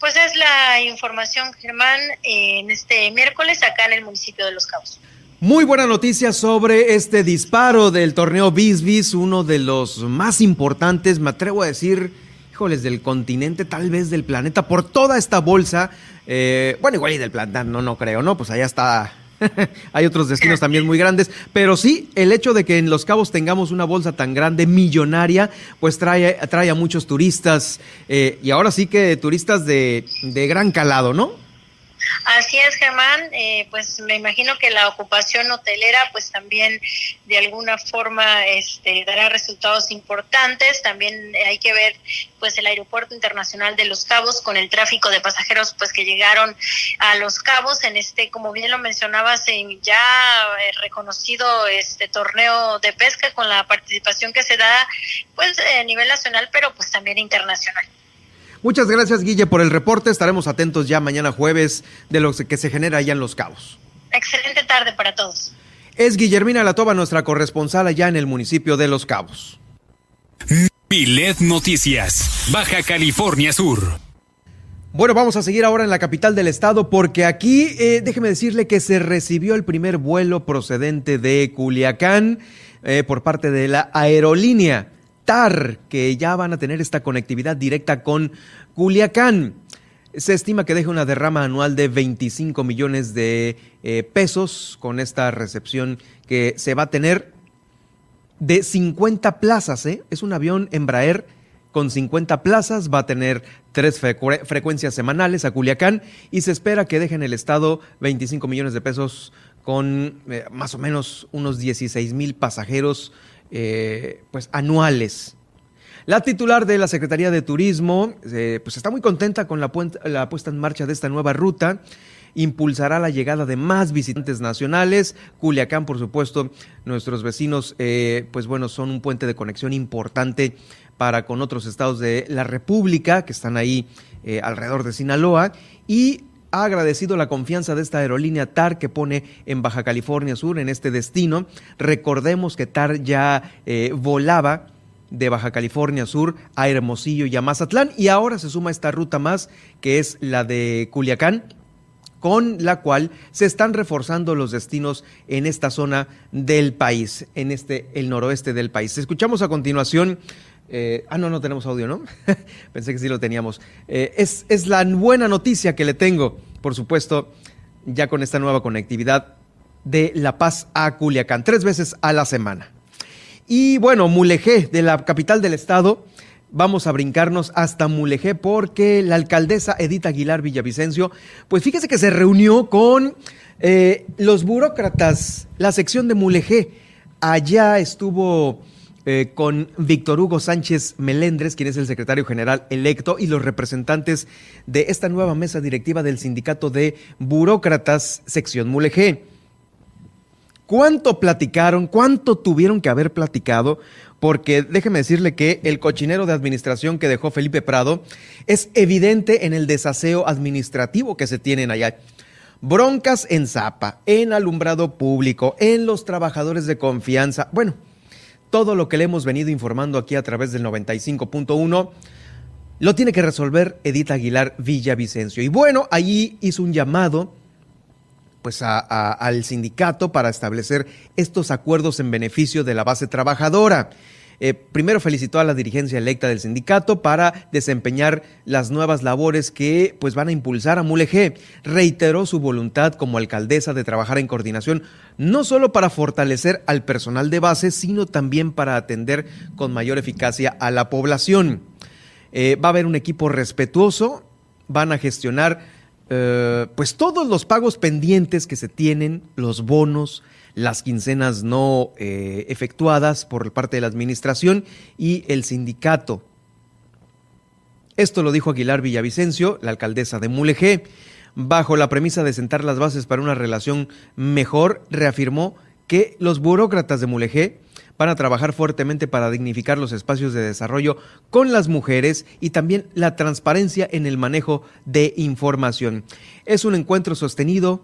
Pues es la información, Germán, en este miércoles acá en el municipio de Los Cabos. Muy buena noticia sobre este disparo del torneo Bisbis, uno de los más importantes, me atrevo a decir, híjoles, del continente, tal vez del planeta, por toda esta bolsa eh, bueno, igual y del planeta, no, no creo, ¿no? Pues allá está. Hay otros destinos también muy grandes, pero sí, el hecho de que en Los Cabos tengamos una bolsa tan grande, millonaria, pues trae, trae a muchos turistas, eh, y ahora sí que turistas de, de gran calado, ¿no? Así es, Germán. Eh, pues me imagino que la ocupación hotelera, pues también de alguna forma este, dará resultados importantes. También hay que ver, pues el aeropuerto internacional de Los Cabos con el tráfico de pasajeros, pues que llegaron a Los Cabos en este, como bien lo mencionabas, en ya eh, reconocido este torneo de pesca con la participación que se da, pues a nivel nacional, pero pues también internacional. Muchas gracias, Guille, por el reporte. Estaremos atentos ya mañana jueves de lo que se genera allá en Los Cabos. Excelente tarde para todos. Es Guillermina Latoba, nuestra corresponsal allá en el municipio de Los Cabos. Milet Noticias, Baja California Sur. Bueno, vamos a seguir ahora en la capital del estado porque aquí, eh, déjeme decirle que se recibió el primer vuelo procedente de Culiacán eh, por parte de la aerolínea. TAR, que ya van a tener esta conectividad directa con Culiacán. Se estima que deja una derrama anual de 25 millones de eh, pesos con esta recepción que se va a tener de 50 plazas. ¿eh? Es un avión Embraer con 50 plazas, va a tener tres frecuencias semanales a Culiacán y se espera que deje en el estado 25 millones de pesos con eh, más o menos unos 16 mil pasajeros eh, pues anuales. La titular de la Secretaría de Turismo eh, pues está muy contenta con la, puesta en marcha de esta nueva ruta impulsará la llegada de más visitantes nacionales. Culiacán, por supuesto, nuestros vecinos, eh, pues bueno, son un puente de conexión importante para con otros estados de la República que están ahí alrededor de Sinaloa y ha agradecido la confianza de esta aerolínea TAR que pone en Baja California Sur, en este destino. Recordemos que TAR ya eh, volaba de Baja California Sur a Hermosillo y a Mazatlán y ahora se suma esta ruta más que es la de Culiacán con la cual se están reforzando los destinos en esta zona del país, en este el noroeste del país. Escuchamos a continuación eh, ah, no, no tenemos audio, ¿no? Pensé que sí lo teníamos. Eh, es, es la buena noticia que le tengo, por supuesto, ya con esta nueva conectividad de La Paz a Culiacán, tres veces a la semana. Y bueno, Mulegé, de la capital del estado, vamos a brincarnos hasta Mulegé porque la alcaldesa Edith Aguilar Villavicencio, pues fíjese que se reunió con eh, los burócratas, la sección de Mulegé. Allá estuvo eh, con Víctor Hugo Sánchez Melendres, quien es el secretario general electo, y los representantes de esta nueva mesa directiva del sindicato de burócratas, sección Mulegé. ¿Cuánto platicaron? ¿Cuánto tuvieron que haber platicado? Porque déjeme decirle que el cochinero de administración que dejó Felipe Prado es evidente en el desaseo administrativo que se tienen allá. Broncas en Zapa, en alumbrado público, en los trabajadores de confianza. Bueno, todo lo que le hemos venido informando aquí a través del 95.1 lo tiene que resolver Edith Aguilar Villavicencio. Y bueno, allí hizo un llamado pues al sindicato para establecer estos acuerdos en beneficio de la base trabajadora. Eh, primero felicitó a la dirigencia electa del sindicato para desempeñar las nuevas labores que pues van a impulsar a Mulegé. Reiteró su voluntad como alcaldesa de trabajar en coordinación no solo para fortalecer al personal de base, sino también para atender con mayor eficacia a la población. Eh, va a haber un equipo respetuoso, van a gestionar eh, pues todos los pagos pendientes que se tienen, los bonos, las quincenas no eh, efectuadas por parte de la administración y el sindicato. Esto lo dijo Aguilar Villavicencio, la alcaldesa de Mulegé. Bajo la premisa de sentar las bases para una relación mejor, reafirmó que los burócratas de Mulegé van a trabajar fuertemente para dignificar los espacios de desarrollo con las mujeres y también la transparencia en el manejo de información. Es un encuentro sostenido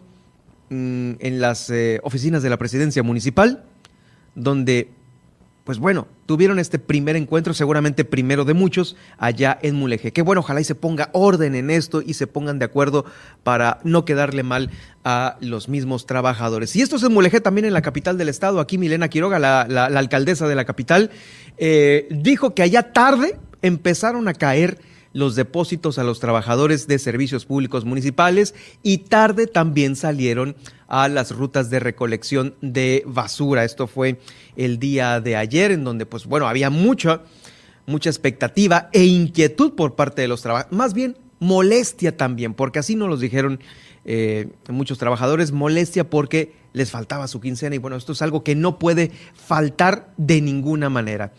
Mm, en las eh, oficinas de la presidencia municipal, donde, pues bueno, tuvieron este primer encuentro, seguramente primero de muchos, allá en Mulegé. Que bueno, ojalá y se ponga orden en esto y se pongan de acuerdo para no quedarle mal a los mismos trabajadores. Y esto es en Mulegé, también en la capital del estado, aquí Milena Quiroga, la, alcaldesa de la capital, eh, dijo que allá tarde empezaron a caer los depósitos a los trabajadores de servicios públicos municipales y tarde también salieron a las rutas de recolección de basura. Esto fue el día de ayer en donde pues bueno, había mucha mucha expectativa e inquietud por parte de los trabajadores, más bien molestia también, porque así nos los dijeron eh, muchos trabajadores, molestia porque les faltaba su quincena y bueno, esto es algo que no puede faltar de ninguna manera.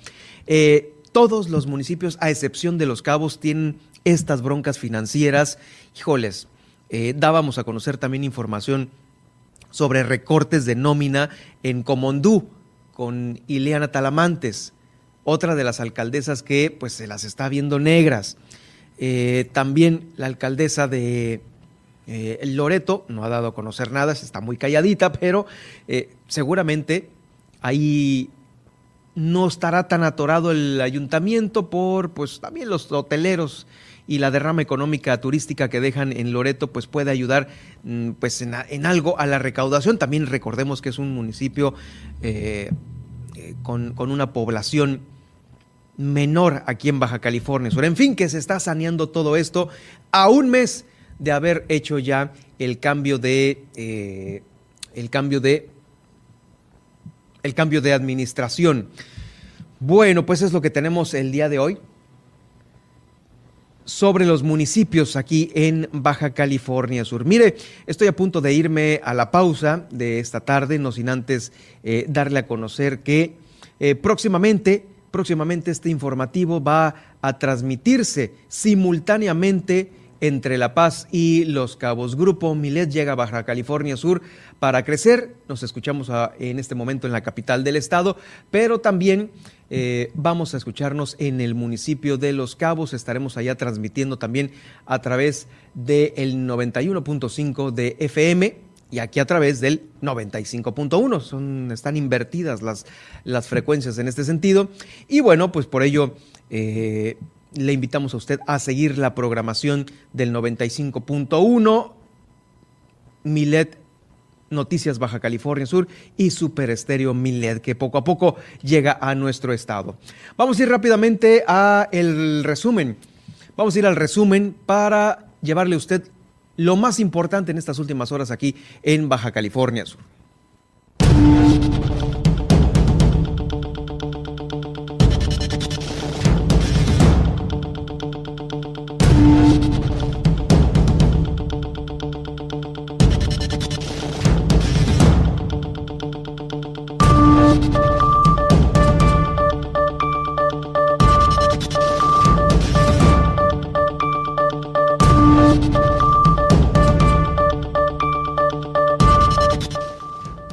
Eh, todos los municipios, a excepción de los cabos, tienen estas broncas financieras. Híjoles, eh, dábamos a conocer también información sobre recortes de nómina en Comondú con Ileana Talamantes, otra de las alcaldesas que pues se las está viendo negras. Eh, también la alcaldesa de eh, Loreto no ha dado a conocer nada, está muy calladita, pero seguramente ahí no estará tan atorado el ayuntamiento por pues también los hoteleros y la derrama económica turística que dejan en Loreto pues puede ayudar mm, pues en, algo a la recaudación. También recordemos que es un municipio eh, eh, con, con, una población menor aquí en Baja California Sur. En fin, que se está saneando todo esto a un mes de haber hecho ya el cambio de eh, el cambio de el cambio de administración. Bueno, pues es lo que tenemos el día de hoy sobre los municipios aquí en Baja California Sur. Mire, estoy a punto de irme a la pausa de esta tarde, no sin antes eh, darle a conocer que eh, próximamente, próximamente este informativo va a transmitirse simultáneamente entre La Paz y Los Cabos. Grupo Milet llega a Baja California Sur para crecer. Nos escuchamos en este momento en la capital del estado, pero también eh, vamos a escucharnos en el municipio de Los Cabos. Estaremos allá transmitiendo también a través del 91.5 de FM y aquí a través del 95.1. Son, están invertidas las, las frecuencias en este sentido. Y bueno, pues por ello eh, le invitamos a usted a seguir la programación del 95.1. Milet Noticias Baja California Sur y Super Estéreo Milet, que poco a poco llega a nuestro estado. Vamos a ir rápidamente a el resumen. Vamos a ir al resumen para llevarle a usted lo más importante en estas últimas horas aquí en Baja California Sur.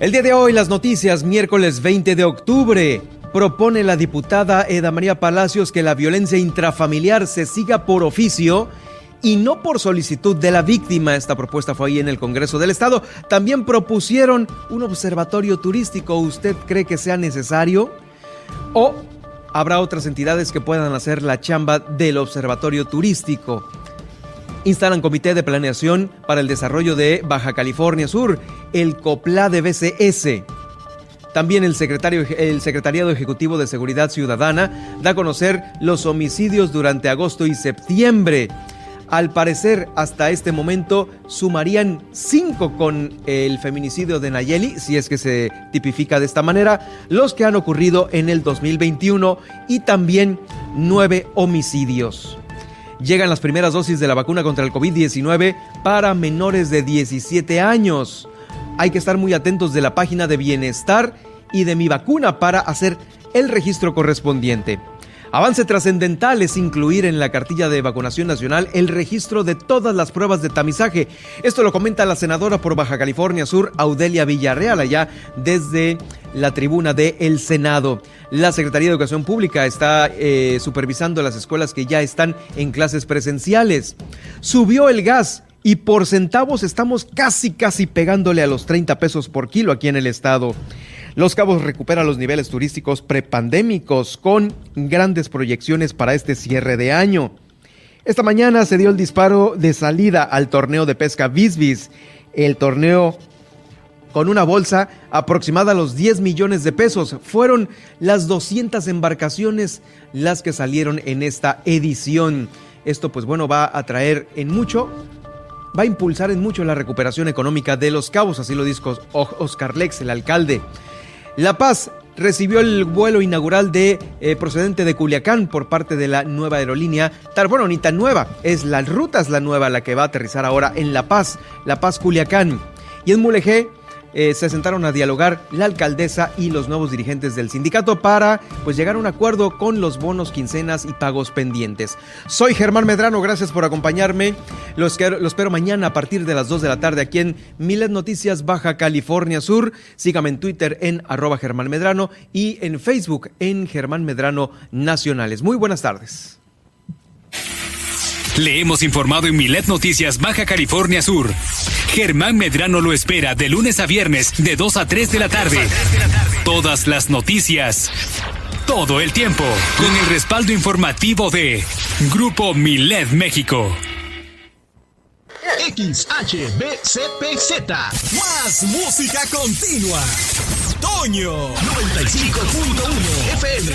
El día de hoy, las noticias, miércoles 20 de octubre. Propone la diputada Eda María Palacios que la violencia intrafamiliar se siga por oficio y no por solicitud de la víctima. Esta propuesta fue ahí en el Congreso del Estado. También propusieron un observatorio turístico. ¿Usted cree que sea necesario? ¿O habrá otras entidades que puedan hacer la chamba del observatorio turístico? Instalan comité de planeación para el desarrollo de Baja California Sur, el COPLA de BCS. También el, secretario, el Secretariado Ejecutivo de Seguridad Ciudadana da a conocer los homicidios durante agosto y septiembre. Al parecer, hasta este momento sumarían cinco con el feminicidio de Nayeli, si es que se tipifica de esta manera, los que han ocurrido en el 2021 y también nueve homicidios llegan las primeras dosis de la vacuna contra el COVID-19 para menores de 17 años. Hay que estar muy atentos de la página de bienestar y de mi vacuna para hacer el registro correspondiente. Avance trascendental es incluir en la cartilla de vacunación nacional el registro de todas las pruebas de tamizaje. Esto lo comenta la senadora por Baja California Sur, Audelia Villarreal, allá desde la tribuna del el Senado. La Secretaría de Educación Pública está eh, supervisando las escuelas que ya están en clases presenciales. Subió el gas y por centavos estamos casi, casi pegándole a los 30 pesos por kilo aquí en el estado. Los Cabos recupera los niveles turísticos prepandémicos con grandes proyecciones para este cierre de año. Esta mañana se dio el disparo de salida al torneo de pesca Bisbis, el torneo con una bolsa aproximada a los 10 millones de pesos. Fueron las 200 embarcaciones las que salieron en esta edición. Esto pues bueno va a traer en mucho va a impulsar en mucho la recuperación económica de los cabos, así lo dijo Oscar Lex, el alcalde. La Paz recibió el vuelo inaugural de eh, procedente de Culiacán por parte de la nueva aerolínea. Bueno, ni tan nueva, es la ruta es la nueva la que va a aterrizar ahora en La Paz, La Paz Culiacán. Y en Mulegé eh, se sentaron a dialogar la alcaldesa y los nuevos dirigentes del sindicato para pues llegar a un acuerdo con los bonos, quincenas y pagos pendientes. Soy Germán Medrano, gracias por acompañarme. Los, los espero mañana a partir de las 2 de la tarde aquí en Milet Noticias Baja California Sur. Sígame en Twitter en arroba Germán Medrano y en Facebook en Germán Medrano Nacionales. Muy buenas tardes. Le hemos informado en Milet Noticias Baja California Sur. Germán Medrano lo espera de lunes a viernes de 2 a 3 de la tarde. Todas las noticias. Todo el tiempo. Con el respaldo informativo de Grupo Milet México. XHBCPZ. Más música continua. Toño 95.1 FM.